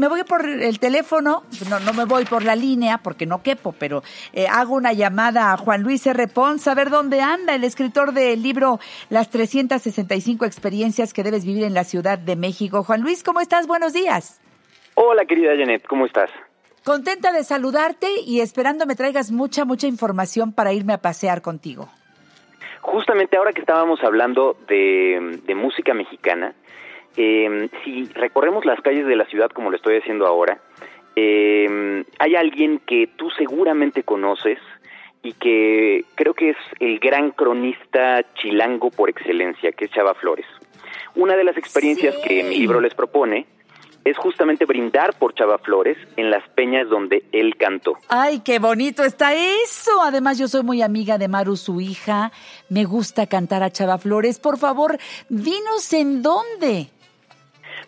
me voy por el teléfono, no, no me voy por la línea porque no quepo, pero eh, hago una llamada a Juan Luis R. Pons a ver dónde anda el escritor del libro Las 365 experiencias que debes vivir en la Ciudad de México. Juan Luis, ¿cómo estás? Buenos días. Hola, querida Janet, ¿cómo estás? Contenta de saludarte y esperando me traigas mucha, mucha información para irme a pasear contigo. Justamente ahora que estábamos hablando de, música mexicana, eh, si recorremos las calles de la ciudad como lo estoy haciendo ahora, eh, hay alguien que tú seguramente conoces y que creo que es el gran cronista chilango por excelencia, que es Chava Flores. Una de las experiencias que mi libro les propone es justamente brindar por Chava Flores en las peñas donde él cantó. Ay, qué bonito está eso. Además, yo soy muy amiga de Maru, su hija. Me gusta cantar a Chava Flores. Por favor, dinos en dónde.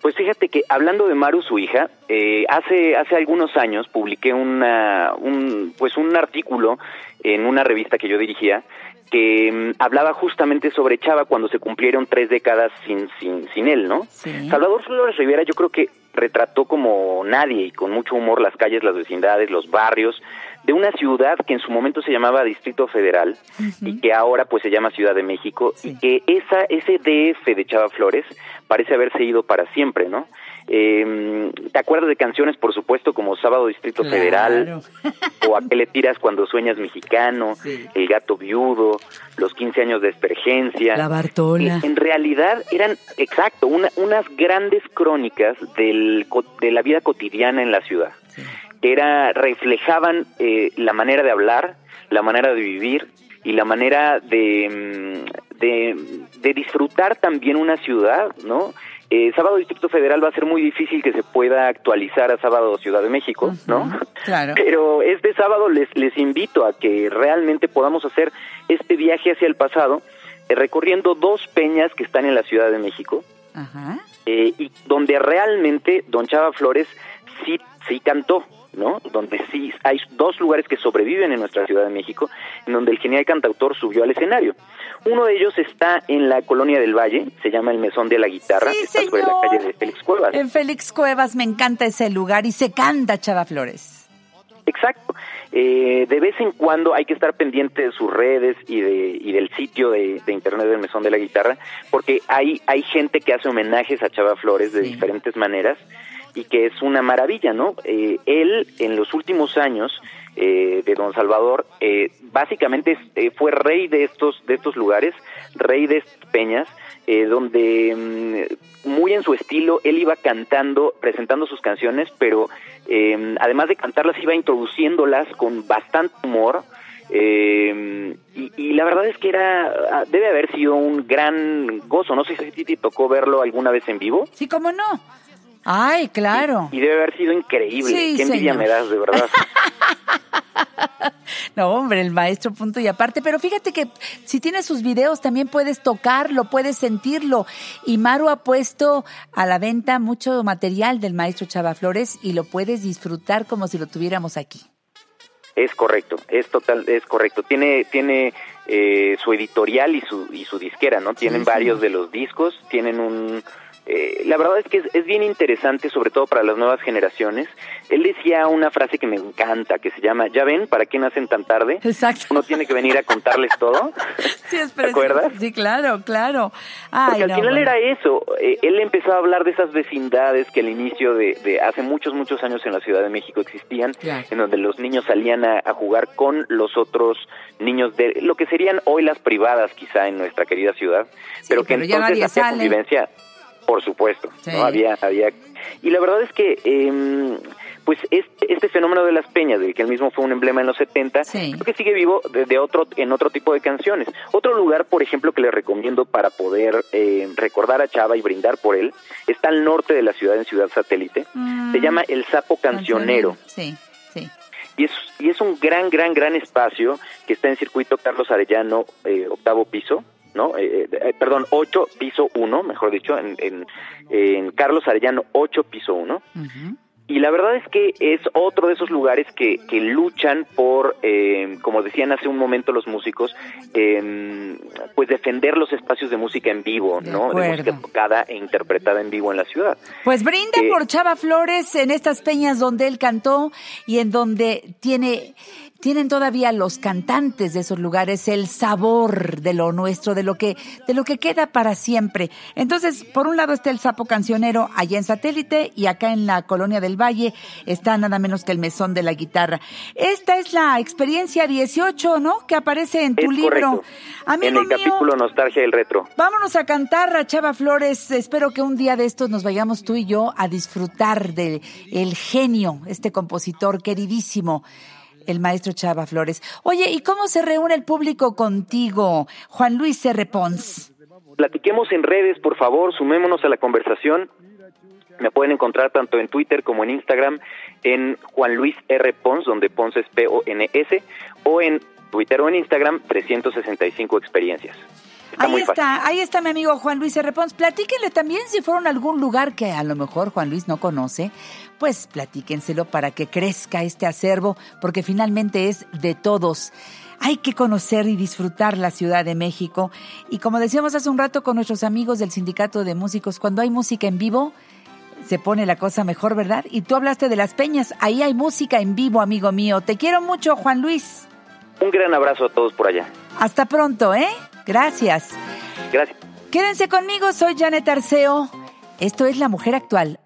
Pues fíjate que hablando de Maru, su hija, eh, hace hace algunos años publiqué una, un pues un artículo en una revista que yo dirigía que mm, hablaba justamente sobre Chava cuando se cumplieron tres décadas sin, sin, sin él, ¿no? Salvador Flores Rivera yo creo que retrató como nadie y con mucho humor las calles, las vecindades, los barrios de una ciudad que en su momento se llamaba Distrito Federal y que ahora pues se llama Ciudad de México y que esa ese DF de Chava Flores parece haberse ido para siempre, ¿no? Eh, ¿Te acuerdas de canciones, por supuesto, como Sábado Distrito Federal? o A qué le tiras cuando sueñas mexicano? El gato viudo, Los 15 años de espergencia. La Bartola. En, realidad eran, exacto, unas grandes crónicas del, de la vida cotidiana en la ciudad. Era, reflejaban eh, la manera de hablar, la manera de vivir y la manera de, mm, de, de disfrutar también una ciudad, ¿no? Eh, sábado Distrito Federal va a ser muy difícil que se pueda actualizar a sábado Ciudad de México, ¿no? Claro. Pero este sábado les, les invito a que realmente podamos hacer este viaje hacia el pasado, eh, recorriendo dos peñas que están en la Ciudad de México, eh, y donde realmente Don Chava Flores sí, sí cantó, ¿no? Donde sí hay dos lugares que sobreviven en nuestra Ciudad de México, en donde el genial cantautor subió al escenario. Uno de ellos está en la colonia del Valle, se llama el Mesón de la Guitarra, que está sobre la calle de Félix Cuevas. En Félix Cuevas me encanta ese lugar y se canta Chava Flores. Eh, de vez en cuando hay que estar pendiente de sus redes y, de, y del sitio de, internet del Mesón de la Guitarra, porque hay, hay gente que hace homenajes a Chava Flores de diferentes maneras y que es una maravilla, ¿no? Eh, él en los últimos años eh, de Don Salvador eh, básicamente fue rey de estos de estos lugares, rey de peñas, donde mm, muy en su estilo él iba cantando, presentando sus canciones, pero además de cantarlas iba introduciéndolas con bastante humor. y, y, la verdad es que era ah, debe haber sido un gran gozo. No sé si te tocó verlo alguna vez en vivo. Sí, cómo no. Ay, claro. Y, debe haber sido increíble. Qué envidia me das, de verdad. no, hombre, el maestro punto y aparte. Pero fíjate que si tienes sus videos también puedes tocarlo, puedes sentirlo. Y Maru ha puesto a la venta mucho material del maestro Chava Flores y lo puedes disfrutar como si lo tuviéramos aquí. Es correcto, es total, es correcto. Tiene, tiene eh, su editorial y su, y su disquera, ¿no? Tienen varios de los discos, tienen un, eh, la verdad es que es, bien interesante, sobre todo para las nuevas generaciones. Él decía una frase que me encanta, que se llama, ya ven, ¿para qué nacen tan tarde? Exacto. Uno tiene que venir a contarles todo. Sí, es ¿Te acuerdas? Sí, claro, claro. Porque al final era eso. Eh, él empezó a hablar de esas vecindades que al inicio de, hace muchos, muchos años en la Ciudad de México existían, en donde los niños salían a, jugar con los otros niños de lo que serían hoy las privadas quizá en nuestra querida ciudad, pero que entonces hacía convivencia por supuesto, ¿no? Había, había... Y la verdad es que, eh, pues este, este, fenómeno de las peñas, de que él mismo fue un emblema en los 70, creo que sigue vivo de, otro, en otro tipo de canciones. Otro lugar, por ejemplo, que le recomiendo para poder eh, recordar a Chava y brindar por él, está al norte de la ciudad, en Ciudad Satélite. Se mm. llama El Sapo Cancionero. Sí, sí. Y es, y es un gran, gran, gran espacio que está en circuito Carlos Arellano, eh, octavo piso. ¿No? Eh, eh, eh, perdón, 8 piso 1, mejor dicho, en, en, Carlos Arellano 8 piso 1. y la verdad es que es otro de esos lugares que, que luchan por, eh, como decían hace un momento los músicos, eh, pues defender los espacios de música en vivo, ¿no? De música tocada e interpretada en vivo en la ciudad. Pues brinda eh, por Chava Flores en estas peñas donde él cantó y en donde tiene tienen todavía los cantantes de esos lugares el sabor de lo nuestro, de lo que, de lo que queda para siempre. Entonces, por un lado está el sapo cancionero allá en satélite y acá en la colonia del Valle está nada menos que el mesón de la guitarra. Esta es la experiencia 18, ¿no? Que aparece en tu libro. Amigo en el capítulo Nostalgia del Retro. Vámonos a cantar a Chava Flores. Espero que un día de estos nos vayamos tú y yo a disfrutar del el genio, este compositor queridísimo el maestro Chava Flores. Oye, ¿y cómo se reúne el público contigo, Juan Luis R. Pons? Platiquemos en redes, por favor, sumémonos a la conversación. Me pueden encontrar tanto en Twitter como en Instagram en Juan Luis R. Pons, donde Pons es P-O-N-S, o en Twitter o en Instagram 365 experiencias ahí está, ahí está mi amigo Juan Luis R. Pons. Platíquenle también si fueron a algún lugar que a lo mejor Juan Luis no conoce, pues platíquenselo para que crezca este acervo, porque finalmente es de todos. Hay que conocer y disfrutar la Ciudad de México. Y como decíamos hace un rato con nuestros amigos del Sindicato de Músicos, cuando hay música en vivo, se pone la cosa mejor, ¿verdad? Y tú hablaste de las peñas, ahí hay música en vivo, amigo mío. Te quiero mucho, Juan Luis. Un gran abrazo a todos por allá. Hasta pronto, ¿eh? Gracias. Gracias. Quédense conmigo, soy Janet Arceo. Esto es La Mujer Actual.